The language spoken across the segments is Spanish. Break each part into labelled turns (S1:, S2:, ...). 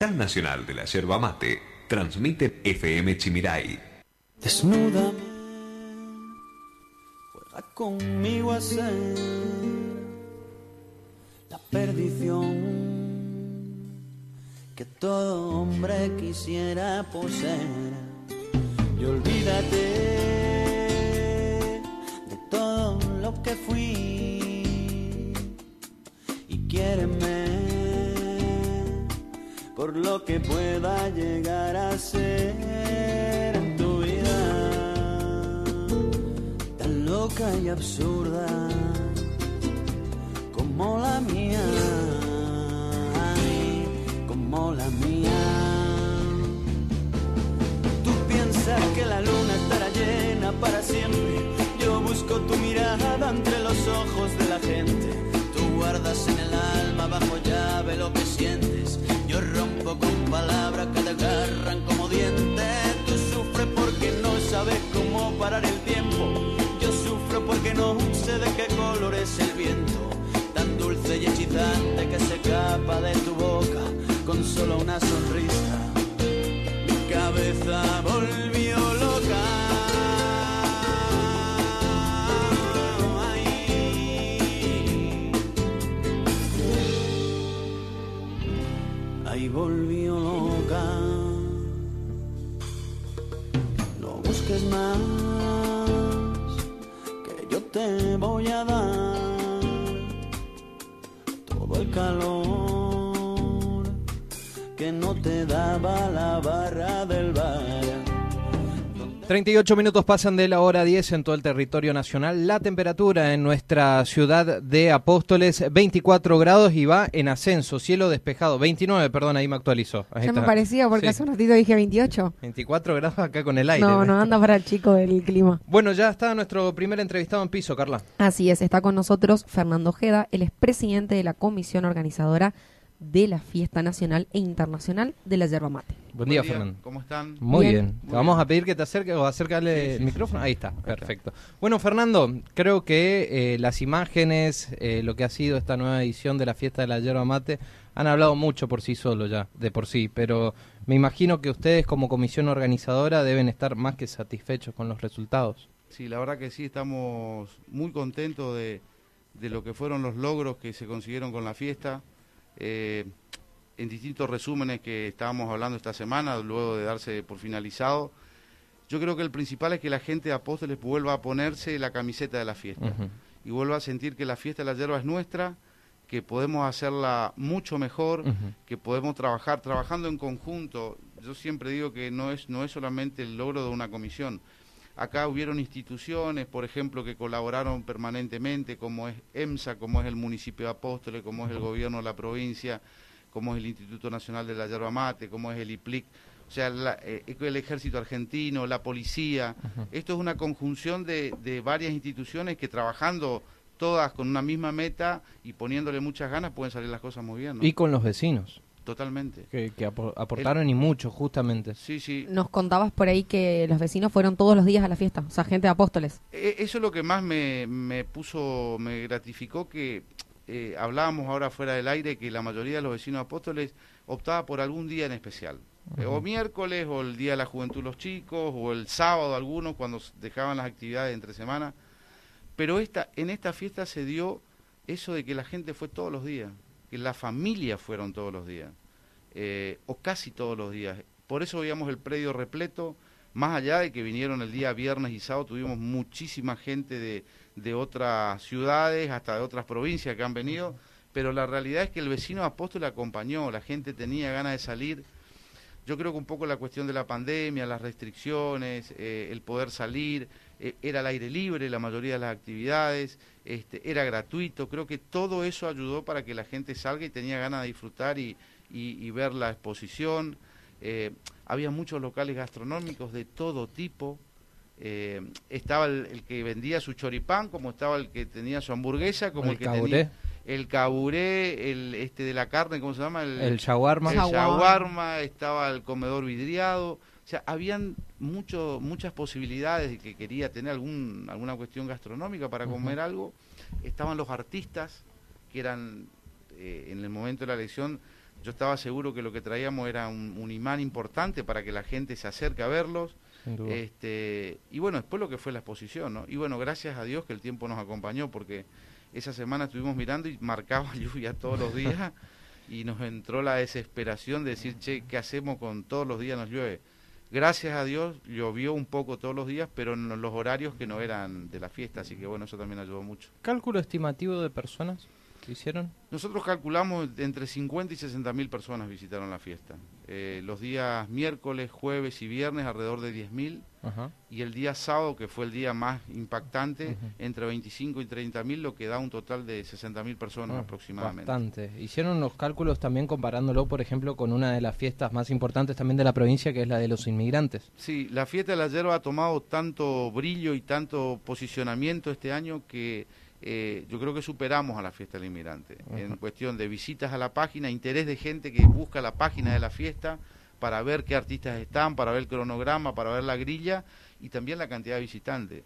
S1: Capital Nacional de la Yerba Mate transmite FM Chimiray.
S2: Desnuda, juega conmigo a ser la perdición que todo hombre quisiera poseer. Y olvídate de todo lo que fui y quiéreme por lo que pueda llegar a ser en tu vida tan loca y absurda como la mía, como la mía. Tú piensas que la luna estará llena para siempre. Yo busco tu mirada entre los ojos de la gente. Tú guardas en el alma bajo llave lo que sientes. El tiempo. Yo sufro porque no sé de qué color es el viento. Tan dulce y hechizante que se escapa de tu boca con solo una sonrisa. Mi cabeza volvió loca. Ahí volvió más, que yo te voy a dar todo el calor que no te daba la barra del bar.
S3: 38 minutos pasan de la hora 10 en todo el territorio nacional. La temperatura en nuestra ciudad de Apóstoles, 24 grados y va en ascenso. Cielo despejado, 29, perdón, ahí me actualizó. Ahí
S4: Ya me parecía, porque
S3: Sí.
S4: hace un ratito dije 28.
S3: 24 grados acá con el aire.
S4: No, no anda para el chico del clima.
S3: Bueno, ya está nuestro primer entrevistado en piso, Carla.
S4: Así es, está con nosotros Fernando Ojeda, él es presidente de la comisión organizadora de la Fiesta Nacional e Internacional de la Yerba Mate.
S3: Buen día, Fernando.
S5: ¿Cómo están?
S3: Muy
S4: Bien.
S3: bien. Te vamos a pedir que te acerques o acércale
S5: Sí, sí,
S3: el micrófono.
S5: sí.
S3: Ahí está, perfecto. Bueno, Fernando, creo que eh, las imágenes, eh, lo que ha sido esta nueva edición de la fiesta de la yerba mate, han hablado mucho por sí solo ya, de por sí, pero me imagino que ustedes como comisión organizadora deben estar más que satisfechos con los resultados.
S5: Sí, la verdad que sí, estamos muy contentos de, de lo que fueron los logros que se consiguieron con la fiesta. Eh, en distintos resúmenes que estábamos hablando esta semana, luego de darse por finalizado, yo creo que el principal es que la gente de Apóstoles vuelva a ponerse la camiseta de la fiesta y vuelva a sentir que la fiesta de la yerba es nuestra, que podemos hacerla mucho mejor, que podemos trabajar trabajando en conjunto. Yo siempre digo que no es no es solamente el logro de una comisión. Acá hubieron instituciones, por ejemplo, que colaboraron permanentemente, como es EMSA, como es el municipio de Apóstoles, como es el gobierno de la provincia, como es el Instituto Nacional de la Yerba Mate, como es el IPLIC, o sea, la- eh, el ejército argentino, la policía. Esto es una conjunción de, de varias instituciones que trabajando todas con una misma meta y poniéndole muchas ganas pueden salir las cosas muy bien, ¿no?
S3: Y con los vecinos,
S5: Totalmente.
S3: que, que apo- aportaron y mucho, justamente.
S5: Sí, sí.
S4: Nos contabas por ahí que los vecinos fueron todos los días a la fiesta, o sea, gente de Apóstoles.
S5: E- Eso es lo que más me, me puso, me gratificó que eh, hablábamos ahora fuera del aire que la mayoría de los vecinos apóstoles optaba por algún día en especial. Eh, o miércoles, o el día de la juventud los chicos, o el sábado algunos cuando dejaban las actividades entre semana. Pero esta, en esta fiesta se dio eso de que la gente fue todos los días, que la familia fueron todos los días, eh, o casi todos los días. Por eso veíamos el predio repleto, más allá de que vinieron el día viernes y sábado, tuvimos muchísima gente de, de otras ciudades, hasta de otras provincias que han venido, pero la realidad es que el vecino apóstol acompañó, la gente tenía ganas de salir. Yo creo que un poco la cuestión de la pandemia, las restricciones, eh, el poder salir, eh, era al aire libre la mayoría de las actividades, este, era gratuito, creo que todo eso ayudó para que la gente salga y tenía ganas de disfrutar y, y- y ver la exposición. Eh, había muchos locales gastronómicos de todo tipo. Eh, estaba el, el que vendía su choripán, como estaba el que tenía su hamburguesa, como el,
S3: el
S5: que tenía el caburé, el este de la carne, ¿cómo se llama?
S3: el shawarma.
S5: el
S4: Shawarma.
S5: estaba el comedor vidriado. O sea, habían mucho, muchas posibilidades de que quería tener algún, alguna cuestión gastronómica para comer algo. Estaban los artistas, que eran, eh, en el momento de la elección, yo estaba seguro que lo que traíamos era un, un imán importante para que la gente se acerque a verlos. Este, y bueno, después lo que fue la exposición, ¿no? Y bueno, gracias a Dios que el tiempo nos acompañó, porque esa semana estuvimos mirando y marcaba lluvia todos los días y nos entró la desesperación de decir, che, ¿qué hacemos con todos los días nos llueve? Gracias a Dios llovió un poco todos los días, pero en los horarios que no eran de la fiesta, así que bueno, eso también ayudó mucho.
S3: ¿Cálculo estimativo de personas que hicieron?
S5: Nosotros calculamos entre 50 y 60 mil personas visitaron la fiesta. Eh, los días miércoles, jueves y viernes alrededor de 10 mil y el día sábado, que fue el día más impactante, entre 25 y 30 mil, lo que da un total de 60 mil personas
S3: Ah,
S5: aproximadamente.
S3: Bastante. Hicieron los cálculos también comparándolo, por ejemplo, con una de las fiestas más importantes también de la provincia, que es la de los inmigrantes.
S5: Sí, la fiesta de la yerba ha tomado tanto brillo y tanto posicionamiento este año que eh, yo creo que superamos a la fiesta del inmigrante. En cuestión de visitas a la página, interés de gente que busca la página de la fiesta para ver qué artistas están, para ver el cronograma, para ver la grilla y también la cantidad de visitantes.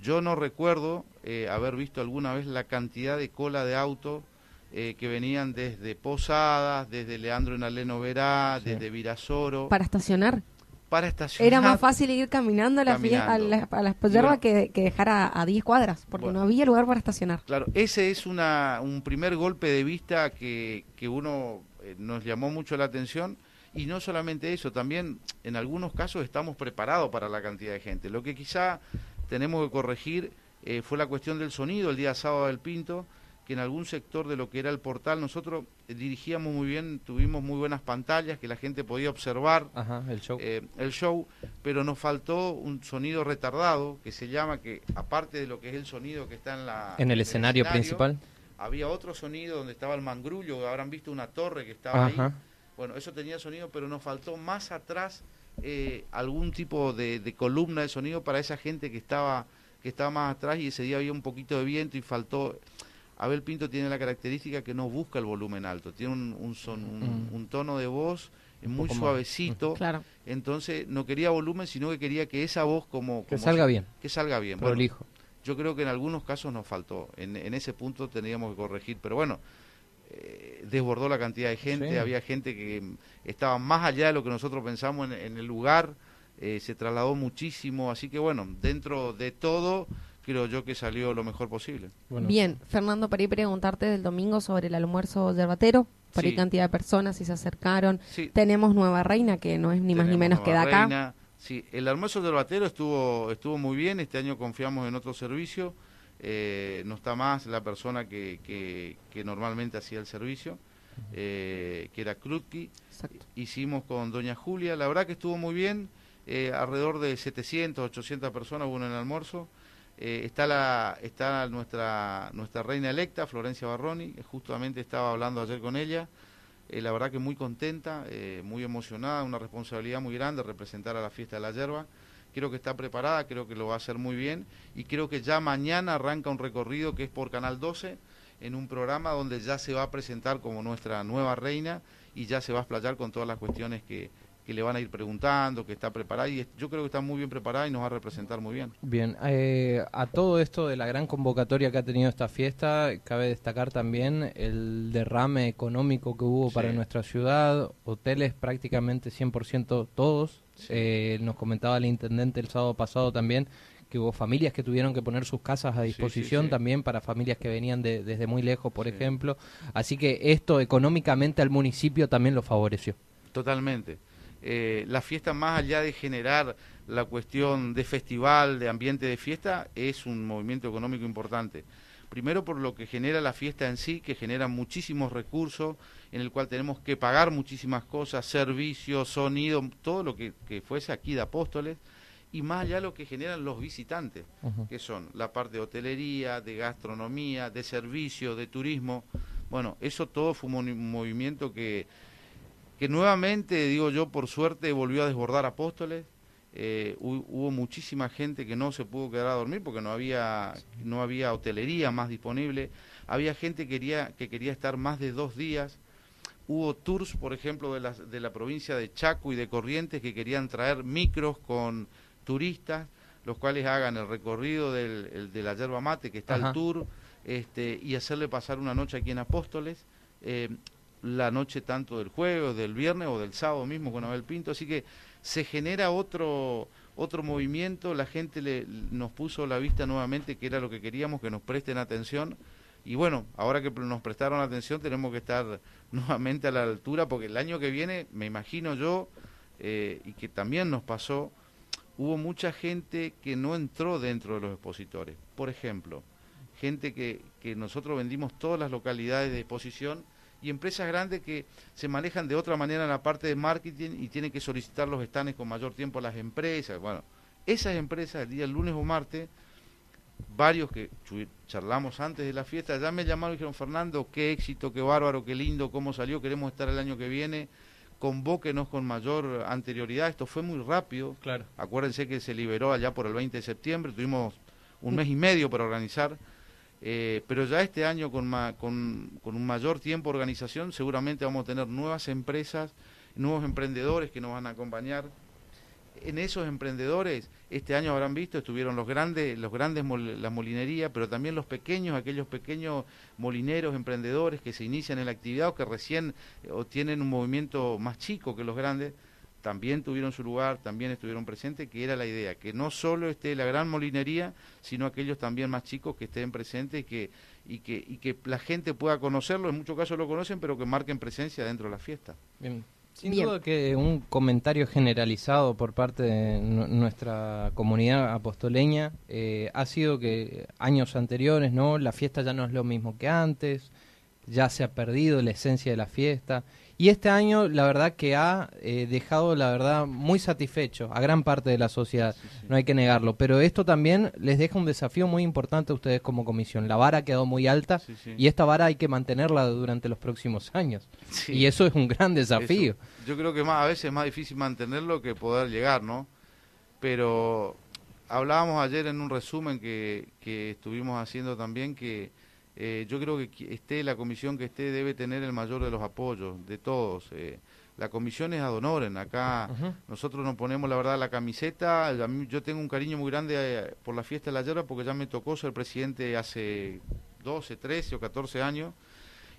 S5: Yo no recuerdo eh, haber visto alguna vez la cantidad de cola de autos eh, que venían desde Posadas, desde Leandro Enaleno Verá,
S3: Sí.
S5: desde Virasoro,
S4: Para estacionar.
S5: Para estacionar.
S4: Era más fácil ir caminando a la fie- a la, a la yerba que, que dejar a, a 10 cuadras, porque
S5: Bueno.
S4: no había lugar para estacionar.
S5: Claro, ese es una, un primer golpe de vista que, que uno eh, nos llamó mucho la atención y no solamente eso, también en algunos casos estamos preparados para la cantidad de gente. Lo que quizá tenemos que corregir eh, fue la cuestión del sonido el día sábado del Pinto, que en algún sector de lo que era el portal nosotros eh, dirigíamos muy bien, tuvimos muy buenas pantallas que la gente podía observar
S3: Ajá, el show.
S5: eh, el show, pero nos faltó un sonido retardado que se llama que aparte de lo que es el sonido que está en la
S3: en el escenario principal.
S5: había otro sonido donde estaba el mangrullo, habrán visto una torre que estaba ahí. Bueno, eso tenía sonido, pero nos faltó más atrás eh, algún tipo de, de columna de sonido para esa gente que estaba que estaba más atrás y ese día había un poquito de viento y faltó. Abel Pinto tiene la característica que no busca el volumen alto, tiene un, un, son, un,
S3: Mm.
S5: un tono de voz muy suavecito,
S4: Claro.
S5: entonces no quería volumen, sino que quería que esa voz como...
S3: Que salga
S5: si-
S3: bien,
S5: Que salga bien. Bueno,
S3: prolijo.
S5: yo creo que en algunos casos nos faltó. En, en ese punto teníamos que corregir. Pero bueno, eh, desbordó la cantidad de gente.
S3: Sí.
S5: Había gente que mm, estaba más allá de lo que nosotros pensamos en, en el lugar. eh, se trasladó muchísimo. Así que bueno, dentro de todo, creo yo que salió lo mejor posible.
S3: Bueno,
S4: Bien, Fernando, para ir preguntarte del domingo sobre el almuerzo yerbatero, por ahí
S5: Sí.
S4: cantidad de personas, si se acercaron.
S5: Sí,
S4: Tenemos Nueva Reina, que no es ni más ni menos que de
S5: Nueva
S4: acá.
S5: Sí, el almuerzo del batero estuvo, estuvo muy bien. Este año confiamos en otro servicio. Eh, no está más la persona que, que, que normalmente hacía el servicio, eh, que era Krutki.
S4: Exacto.
S5: hicimos con Doña Julia. La verdad que estuvo muy bien. eh, alrededor de 700, 800 personas hubo en el almuerzo. Eh, está la está nuestra nuestra reina electa, Florencia Barroni. que Justamente estaba hablando ayer con ella. Eh, la verdad que muy contenta, eh, muy emocionada, una responsabilidad muy grande representar a la fiesta de la yerba. Creo que está preparada, creo que lo va a hacer muy bien y creo que ya mañana arranca un recorrido que es por Canal 12 en un programa donde ya se va a presentar como nuestra nueva reina y ya se va a explayar con todas las cuestiones que, que le van a ir preguntando, que está preparada y yo creo que está muy bien preparada y nos va a representar muy bien.
S3: Bien, eh, a todo esto de la gran convocatoria que ha tenido esta fiesta, cabe destacar también el derrame económico que hubo para nuestra ciudad, hoteles prácticamente 100% todos.
S5: Sí.
S3: Eh, nos comentaba el intendente el sábado pasado también que hubo familias que tuvieron que poner sus casas a
S5: Sí, sí,
S3: disposición
S5: sí.
S3: también para familias que venían de- desde muy lejos, por ejemplo. Así que esto económicamente al municipio también lo favoreció.
S5: Totalmente. Eh, la fiesta, más allá de generar la cuestión de festival, de ambiente de fiesta, es un movimiento económico importante. Primero por lo que genera la fiesta en sí, que genera muchísimos recursos, en el cual tenemos que pagar muchísimas cosas, servicios, sonido, todo lo que, que fuese aquí de Apóstoles, y más allá lo que generan los visitantes, que son la parte de hotelería, de gastronomía, de servicio, de turismo. Bueno, eso todo fue un movimiento que, que nuevamente, digo yo, por suerte volvió a desbordar Apóstoles. Eh, hu- hubo muchísima gente que no se pudo quedar a dormir porque no había, no había hotelería más disponible. Había gente que quería, que quería estar más de dos días. Hubo tours, por ejemplo, de la, de la provincia de Chaco y de Corrientes que querían traer micros con turistas, los cuales hagan el recorrido del, el de la yerba mate, que está
S3: Ajá.
S5: el tour, este, y hacerle pasar una noche aquí en Apóstoles. Eh, la noche tanto del jueves, del viernes o del sábado mismo con Abel Pinto, así que se genera otro otro movimiento, la gente le, nos puso la vista nuevamente que era lo que queríamos, que nos presten atención. Y bueno, ahora que nos prestaron atención tenemos que estar nuevamente a la altura porque el año que viene, me imagino yo, eh, y que también nos pasó, hubo mucha gente que no entró dentro de los expositores. Por ejemplo, gente que, que nosotros vendimos todas las localidades de exposición y empresas grandes que se manejan de otra manera en la parte de marketing y tienen que solicitar los stands con mayor tiempo a las empresas. Bueno, esas empresas el día lunes o martes, varios que charlamos antes de la fiesta, ya me llamaron y dijeron, Fernando, qué éxito, qué bárbaro, qué lindo, cómo salió, queremos estar el año que viene convóquenos con mayor anterioridad. Esto fue muy rápido.
S3: Claro.
S5: Acuérdense que se liberó allá por el 20 de septiembre, tuvimos un mes y medio para organizar. Eh, pero ya este año con, con, con, un mayor tiempo de organización seguramente vamos a tener nuevas empresas, nuevos emprendedores que nos van a acompañar. En esos emprendedores, este año habrán visto, estuvieron los grandes, los grandes la molinería, pero también los pequeños, aquellos pequeños molineros, emprendedores que se inician en la actividad o que recién eh, o tienen un movimiento más chico que los grandes, también tuvieron su lugar, también estuvieron presentes, que era la idea, que no solo esté la gran molinería, sino aquellos también más chicos que estén presentes y que, y que, y que la gente pueda conocerlo, en muchos casos lo conocen, pero que marquen presencia dentro de la fiesta.
S3: Bien. Sin duda que un comentario generalizado por parte de nuestra comunidad apostoleña eh, ha sido que años anteriores, ¿no? La fiesta ya no es lo mismo que antes, ya se ha perdido la esencia de la fiesta y este año, la verdad que ha eh, dejado, la verdad, muy satisfecho a gran parte de la sociedad, no hay que negarlo. Pero esto también les deja un desafío muy importante a ustedes como comisión. La vara ha quedado muy alta y esta vara hay que mantenerla durante los próximos años. Y eso es un gran desafío.
S5: Yo creo que más, a veces es más difícil mantenerlo que poder llegar, ¿no? Pero hablábamos ayer en un resumen que, que estuvimos haciendo también que eh, yo creo que esté la comisión que esté debe tener el mayor de los apoyos de todos. Eh, la comisión es ad honorem. Acá nosotros nos ponemos la verdad la camiseta. yo tengo un cariño muy grande eh, por la fiesta de la hierba porque ya me tocó ser presidente hace 12, 13 o 14 años.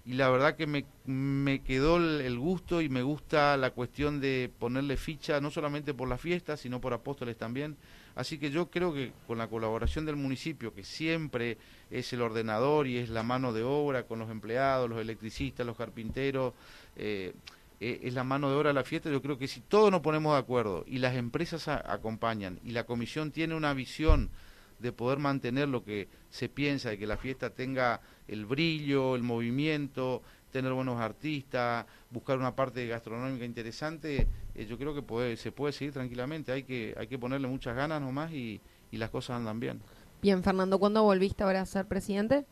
S5: Y la verdad que me, me quedó el, gusto y me gusta la cuestión de ponerle ficha, no solamente por la fiesta, sino por apóstoles también. Así que yo creo que con la colaboración del municipio, que siempre es el ordenador y es la mano de obra con los empleados, los electricistas, los carpinteros, eh, eh, es la mano de obra de la fiesta. Yo creo que si todos nos ponemos de acuerdo y las empresas acompañan y la comisión tiene una visión de poder mantener lo que se piensa, de que la fiesta tenga el brillo, el movimiento, tener buenos artistas, buscar una parte gastronómica interesante, eh, yo creo que puede, se puede seguir tranquilamente. Hay que, hay que ponerle muchas ganas nomás y, y las cosas andan bien.
S4: Bien, Fernando, ¿cuándo volviste ahora a ser presidente?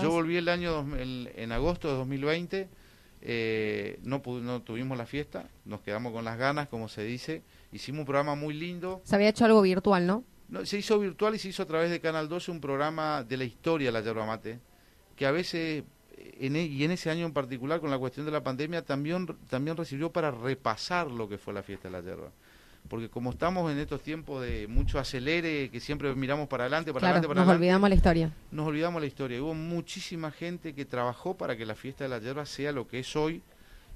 S5: Yo volví el año en agosto de 2020. Eh, no, no tuvimos la fiesta, nos quedamos con las ganas, como se dice. Hicimos un programa muy lindo.
S4: Se había hecho algo virtual, ¿no?
S5: No se hizo virtual y se hizo a través de Canal 12 un programa de la historia de la yerba mate, que a veces, en, e, y en ese año en particular, con la cuestión de la pandemia, también, también recibió para repasar lo que fue la fiesta de la yerba porque como estamos en estos tiempos de mucho acelere, que siempre miramos para adelante, para adelante, para
S4: nos olvidamos la historia.
S5: Nos olvidamos la historia. Hubo muchísima gente que trabajó para que la fiesta de la hierba sea lo que es hoy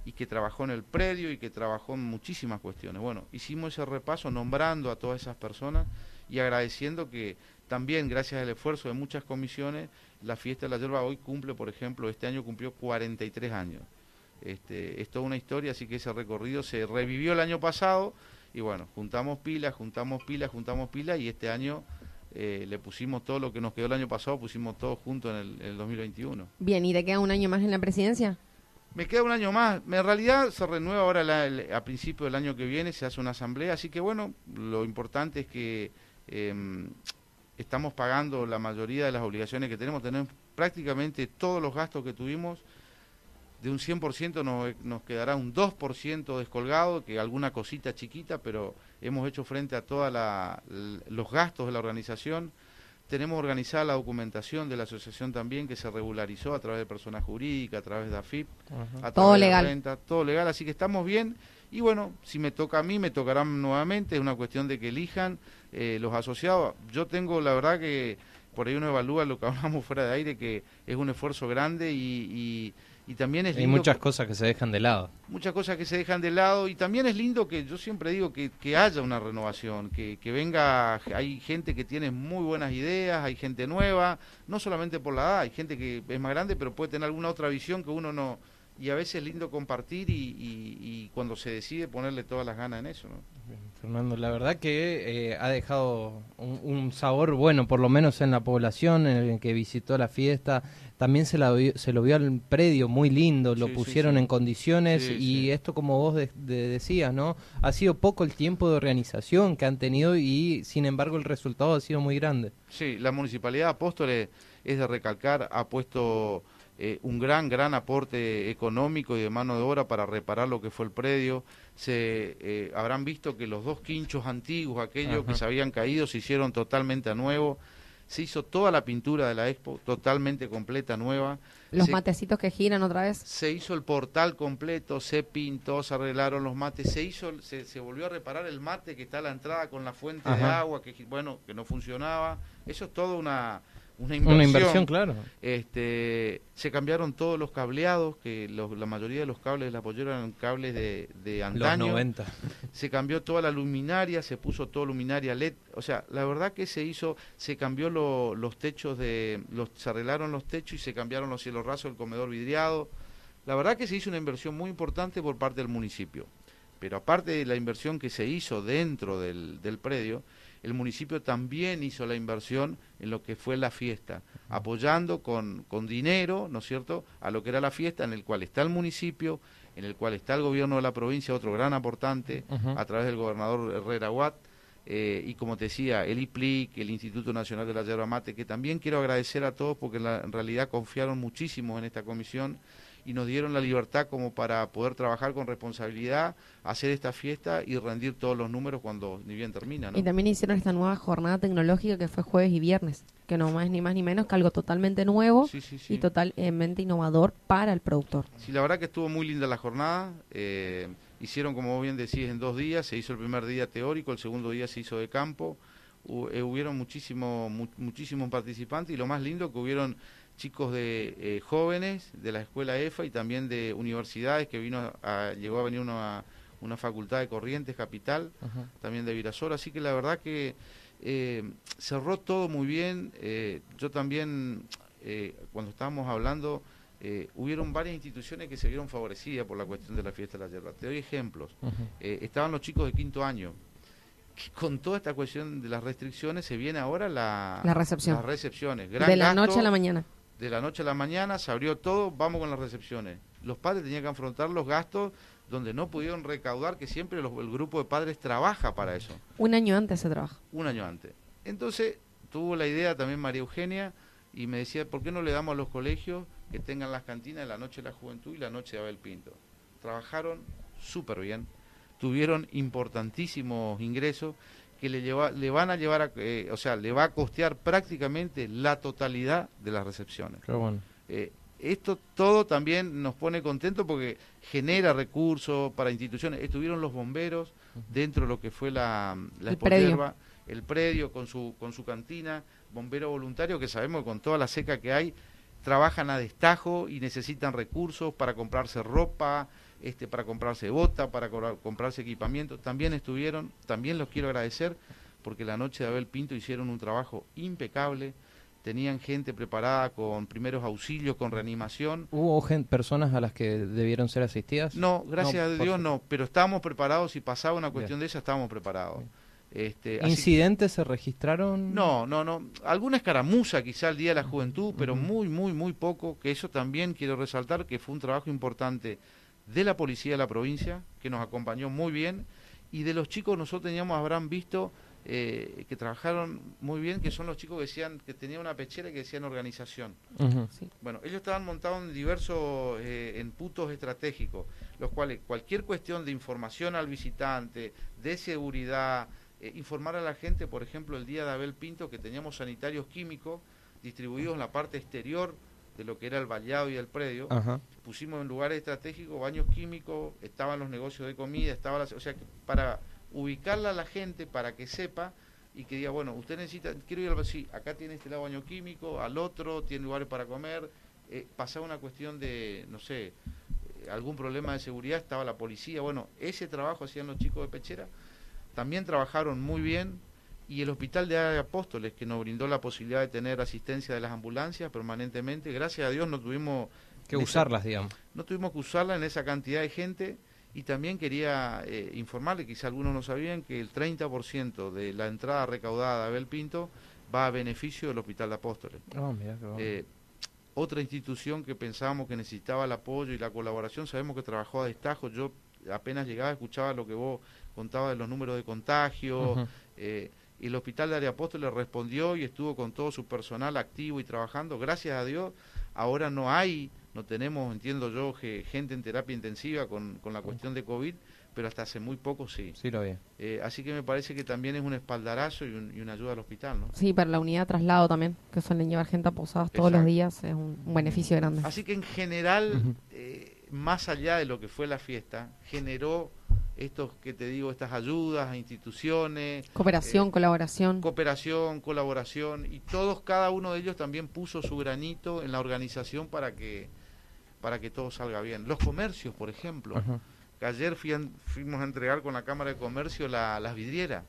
S5: y que trabajó en el predio y que trabajó en muchísimas cuestiones. Bueno, hicimos ese repaso nombrando a todas esas personas y agradeciendo que también gracias al esfuerzo de muchas comisiones, la fiesta de la hierba hoy cumple, por ejemplo, este año cumplió 43 años. Este, es toda una historia, así que ese recorrido se revivió el año pasado y bueno, juntamos pilas, juntamos pilas, juntamos pilas y este año eh, le pusimos todo lo que nos quedó el año pasado, pusimos todo junto en el, 2021.
S4: Bien, ¿y te queda un año más en la presidencia?
S5: Me queda un año más. En realidad se renueva ahora a principio del año que viene, se hace una asamblea, así que bueno, lo importante es que em, estamos pagando la mayoría de las obligaciones que tenemos, tenemos prácticamente todos los gastos que tuvimos de un 100% nos, nos quedará un 2% descolgado, que alguna cosita chiquita, pero hemos hecho frente a todos los gastos de la organización. Tenemos organizada la documentación de la asociación también, que se regularizó a través de personas jurídicas, a través de AFIP, a través
S4: todo
S5: de
S4: legal.
S5: renta, todo legal, así que estamos bien. Y bueno, si me toca a mí, me tocarán nuevamente, es una cuestión de que elijan eh, los asociados. Yo tengo, la verdad que por ahí uno evalúa lo que hablamos fuera de aire, que es un esfuerzo grande y y también es
S3: Hay
S5: lindo
S3: muchas
S5: que-
S3: cosas que se dejan de lado.
S5: muchas cosas que se dejan de lado y también es lindo que yo siempre digo que, que haya una renovación, que, que venga, hay gente que tiene muy buenas ideas, hay gente nueva, no solamente por la edad, hay gente que es más grande pero puede tener alguna otra visión que uno no... Y a veces es lindo compartir y, y- y cuando se decide ponerle todas las ganas en eso, ¿no?
S3: Fernando, la verdad que eh, ha dejado un, un sabor bueno, por lo menos en la población, en el que visitó la fiesta. También se, la se lo vio al predio muy lindo, lo
S5: Sí,
S3: pusieron
S5: sí.
S3: en condiciones y esto, como vos de- de- decías, ¿no? Ha sido poco el tiempo de organización que han tenido y, sin embargo, el resultado ha sido muy grande.
S5: Sí, la Municipalidad de Apóstoles es de recalcar, ha puesto eh, un gran, gran aporte económico y de mano de obra para reparar lo que fue el predio. Se eh, habrán visto que los dos quinchos antiguos, aquellos que se habían caído, se hicieron totalmente a nuevo. Se hizo toda la pintura de la expo totalmente completa, nueva.
S4: Los
S5: Se-
S4: matecitos que giran otra vez.
S5: se hizo el portal completo, se pintó, se arreglaron los mates, se hizo, se, se volvió a reparar el mate que está a la entrada con la fuente de agua que bueno que no funcionaba. Eso es todo una una
S3: Una inversión, claro.
S5: Este, se cambiaron todos los cableados, que los- la mayoría de los cables de la pollera eran cables de, de
S3: Los
S5: antaño.
S3: 90.
S5: Se cambió toda la luminaria, se puso toda luminaria LED. O sea, la verdad que se hizo, se cambió lo- los techos de, los, se arreglaron los techos y se cambiaron los cielos rasos, el comedor vidriado. La verdad que se hizo una inversión muy importante por parte del municipio. Pero aparte de la inversión que se hizo dentro del, del predio, el municipio también hizo la inversión en lo que fue la fiesta, apoyando con, con dinero, ¿no es cierto?, a lo que era la fiesta, en el cual está el municipio, en el cual está el gobierno de la provincia, otro gran aportante, a través del gobernador Herrera Watt, eh, y como te decía, el IPLIC, el Instituto Nacional de la Yerba Mate, que también quiero agradecer a todos porque la- en realidad confiaron muchísimo en esta comisión y nos dieron la libertad como para poder trabajar con responsabilidad, hacer esta fiesta y rendir todos los números cuando ni bien termina. ¿no?
S4: Y también hicieron esta nueva jornada tecnológica que fue jueves y viernes, que no más ni más ni menos que algo totalmente nuevo
S5: Sí, sí, sí.
S4: y totalmente innovador para el productor.
S5: Sí, la verdad que estuvo muy linda la jornada. eh, hicieron, como vos bien decís, en dos días. Se hizo el primer día teórico, el segundo día se hizo de campo. Eh, hubieron muchísimo, mu- muchísimos participantes y lo más lindo que hubieron chicos de eh, jóvenes de la escuela EFA y también de universidades que vino a, llegó a venir una, una facultad de Corrientes Capital
S3: Ajá.
S5: también de Virasol, así que la verdad que eh, cerró todo muy bien. eh, yo también, eh, cuando estábamos hablando, eh, hubieron varias instituciones que se vieron favorecidas por la cuestión de la fiesta de la yerba. Te doy ejemplos. Eh, estaban los chicos de quinto año. que con toda esta cuestión de las restricciones se viene ahora la,
S4: La recepción.
S5: las recepciones. Gran
S4: de la
S5: gasto,
S4: noche a la mañana.
S5: De la noche a la mañana, se abrió todo, vamos con las recepciones. Los padres tenían que afrontar los gastos donde no pudieron recaudar, que siempre los- el grupo de padres trabaja para eso
S4: Un año antes se trabaja.
S5: un año antes. Entonces tuvo la idea también María Eugenia y me decía, ¿por qué no le damos a los colegios que tengan las cantinas de la noche de la juventud y la noche de Abel Pinto? Trabajaron súper bien, tuvieron importantísimos ingresos que le, lleva, le van a llevar, a, eh, o sea, le va a costear prácticamente la totalidad de las recepciones.
S3: Qué bueno.
S5: Eh, esto todo también nos pone contentos porque genera recursos para instituciones. Estuvieron los bomberos dentro de lo que fue la, la
S4: El predio.
S5: El predio con su, con su cantina, bombero voluntario que sabemos que con toda la seca que hay, trabajan a destajo y necesitan recursos para comprarse ropa, este, para comprarse bota, para comprarse equipamiento. También estuvieron, también los quiero agradecer porque la noche de Abel Pinto hicieron un trabajo impecable tenían gente preparada con primeros auxilios, con reanimación.
S3: ¿Hubo gen- personas a las que debieron ser asistidas?
S5: No, gracias
S3: No,
S5: a Dios no, pero estábamos preparados, si pasaba una cuestión
S3: Bien.
S5: de esa, estábamos preparados. Este, así-
S3: ¿Incidentes se registraron?
S5: no, no, no. Alguna escaramuza quizá el Día de la Juventud, pero muy, muy, muy poco, que eso también quiero resaltar, que fue un trabajo importante de la policía de la provincia, que nos acompañó muy bien, y de los chicos nosotros teníamos, habrán visto, eh, que trabajaron muy bien, que son los chicos que decían, que tenían una pechera y que decían organización. Bueno, ellos estaban montados en diversos, eh, en puntos estratégicos, los cuales cualquier cuestión de información al visitante, de seguridad, eh, informar a la gente, por ejemplo, el día de Abel Pinto, que teníamos sanitarios químicos distribuidos en la parte exterior de lo que era el vallado y el predio,
S3: Ajá.
S5: pusimos en lugares estratégicos baños químicos, estaban los negocios de comida, estaba la- o sea, que para ubicarla a la gente, para que sepa y que diga, bueno, usted necesita, quiero ir al sí, acá tiene este lado baño químico, al otro tiene lugares para comer, eh, pasaba una cuestión de, no sé, eh, algún problema de seguridad, estaba la policía. Bueno, ese trabajo hacían los chicos de Pechera. También trabajaron muy bien. Y el Hospital de Apóstoles, que nos brindó la posibilidad de tener asistencia de las ambulancias permanentemente, gracias a Dios no tuvimos
S3: que usarlas, digamos.
S5: No tuvimos que usarlas en esa cantidad de gente. Y también quería eh, informarle, quizá algunos no sabían, que el 30% de la entrada recaudada de Abel Pinto va a beneficio del Hospital de Apóstoles.
S3: Oh,
S5: eh, otra institución que pensábamos que necesitaba el apoyo y la colaboración, sabemos que trabajó a destajo, yo apenas llegaba escuchaba lo que vos contabas de los números de contagio, eh, el Hospital de Área Apóstoles respondió y estuvo con todo su personal activo y trabajando, gracias a Dios, ahora no hay, no tenemos, entiendo yo, gente en terapia intensiva con, con la cuestión de COVID, pero hasta hace muy poco sí.
S3: Sí, lo vi.
S5: Eh, así que me parece que también es un espaldarazo y, una ayuda al hospital, ¿no?
S4: Sí, para la unidad de traslado también, que suelen llevar gente a posadas todos los días, es un, beneficio grande.
S5: Así que en general, eh, más allá de lo que fue la fiesta, generó estos que te digo, estas ayudas a instituciones.
S4: Cooperación, eh, colaboración.
S5: Cooperación, colaboración, y todos, cada uno de ellos también puso su granito en la organización para que, para que todo salga bien. Los comercios, por ejemplo que ayer fuimos a entregar con la Cámara de Comercio las vidrieras.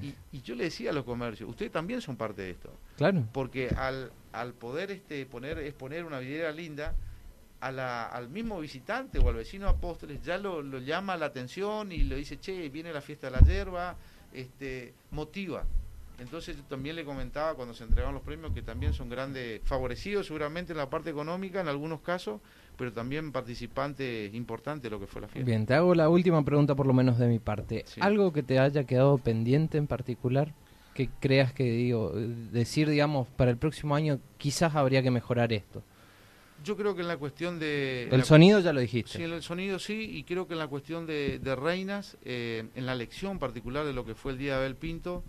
S5: Y, yo le decía a los comercios, ustedes también son parte de esto.
S3: Claro.
S5: Porque al, al poder este, poner, exponer una vidriera linda, a la, al mismo visitante o al vecino Apóstoles ya lo, lo, llama la atención y le dice, che, viene la fiesta de la hierba, este, motiva. Entonces yo también le comentaba cuando se entregaban los premios que también son grandes, favorecidos seguramente en la parte económica en algunos casos, pero también participantes importantes de lo que fue la fiesta.
S3: Bien, te hago la última pregunta por lo menos de mi parte. ¿Algo que te haya quedado pendiente en particular? Que creas que digo, decir, digamos, para el próximo año quizás habría que mejorar esto.
S5: Yo creo que en la cuestión de...
S3: El sonido ya lo dijiste.
S5: Sí, el sonido sí, y creo que en la cuestión de, reinas, eh, en la lección particular de lo que fue el día de Abel Pinto,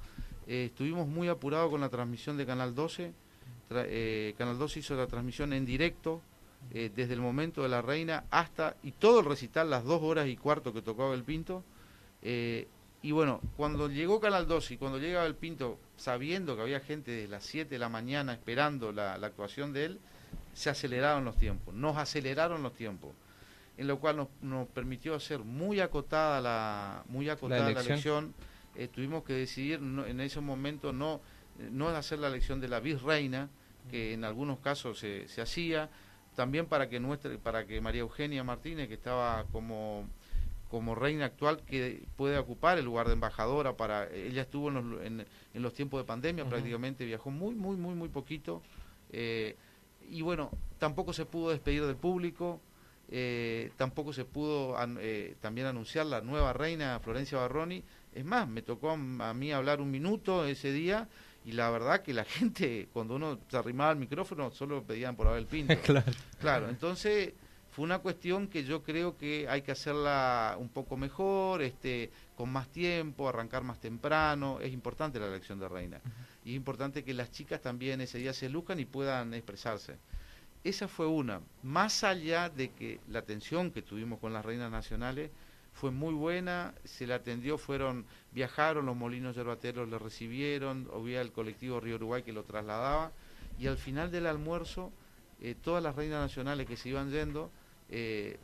S5: eh, estuvimos muy apurados con la transmisión de Canal 12. Eh, Canal 12 hizo la transmisión en directo desde el momento de la reina hasta, y todo el recital, las dos horas y cuarto que tocaba el Pinto. Y bueno, cuando llegó Canal 2 y cuando llegaba el Pinto, sabiendo que había gente desde las 7 de la mañana esperando la, actuación de él, se aceleraron los tiempos, nos aceleraron los tiempos, en lo cual nos, permitió hacer muy acotada la, muy acotada la elección. Eh, tuvimos que decidir en ese momento no, no hacer la elección de la virreina, que en algunos casos se, se hacía, también para que nuestra, para que María Eugenia Martínez, que estaba como, como reina actual, que puede ocupar el lugar de embajadora para ella estuvo en los, en, los tiempos de pandemia, prácticamente viajó muy, muy, muy, muy poquito. Eh, y bueno, tampoco se pudo despedir del público, eh, tampoco se pudo eh, también anunciar la nueva reina Florencia Barroni. Es más, me tocó a mí hablar un minuto ese día y la verdad que la gente, cuando uno se arrimaba al micrófono, solo pedían por Abel Pinto.
S3: claro.
S5: Claro, entonces fue una cuestión que yo creo que hay que hacerla un poco mejor, este, con más tiempo, arrancar más temprano. Es importante la elección de reina. Y es importante que las chicas también ese día se luzcan y puedan expresarse. Esa fue una. Más allá de que la atención que tuvimos con las reinas nacionales, fue muy buena, se le atendió, fueron, viajaron, los molinos yerbateros le recibieron, había el colectivo Río Uruguay que lo trasladaba, y al final del almuerzo, eh, todas las reinas nacionales que se iban yendo, eh,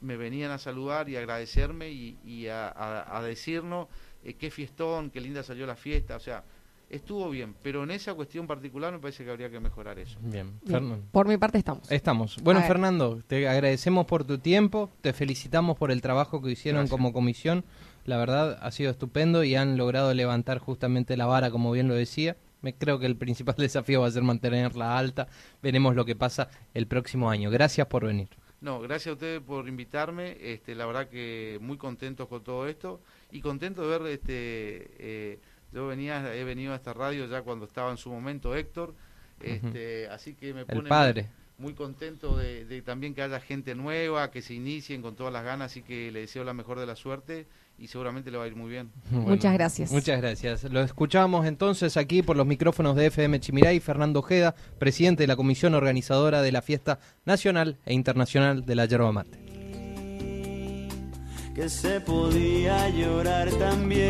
S5: me venían a saludar y agradecerme y, a, decirnos eh, qué fiestón, qué linda salió la fiesta, o sea, estuvo bien, pero en esa cuestión particular me parece que habría que mejorar eso.
S3: Bien,
S4: Fernando. Por mi parte estamos.
S3: Estamos. Bueno, Fernando, te agradecemos por tu tiempo, te felicitamos por el trabajo que hicieron como comisión. La verdad ha sido estupendo y han logrado levantar justamente la vara, como bien lo decía. Me creo que el principal desafío va a ser mantenerla alta. Veremos lo que pasa el próximo año. Gracias por venir.
S5: No, gracias a ustedes por invitarme. Este, la verdad que muy contentos con todo esto. Y contento de ver este eh, yo venía, he venido a esta radio ya cuando estaba en su momento Héctor, este, así que me pone
S3: padre.
S5: Muy, contento de, también que haya gente nueva, que se inicien con todas las ganas, así que le deseo la mejor de la suerte y seguramente le va a ir muy bien.
S4: muchas gracias.
S3: Muchas gracias. Lo escuchamos entonces aquí por los micrófonos de FM Chimiray, Fernando Ojeda, presidente de la comisión organizadora de la fiesta nacional e internacional de la yerba mate.
S2: Que se podía llorar también.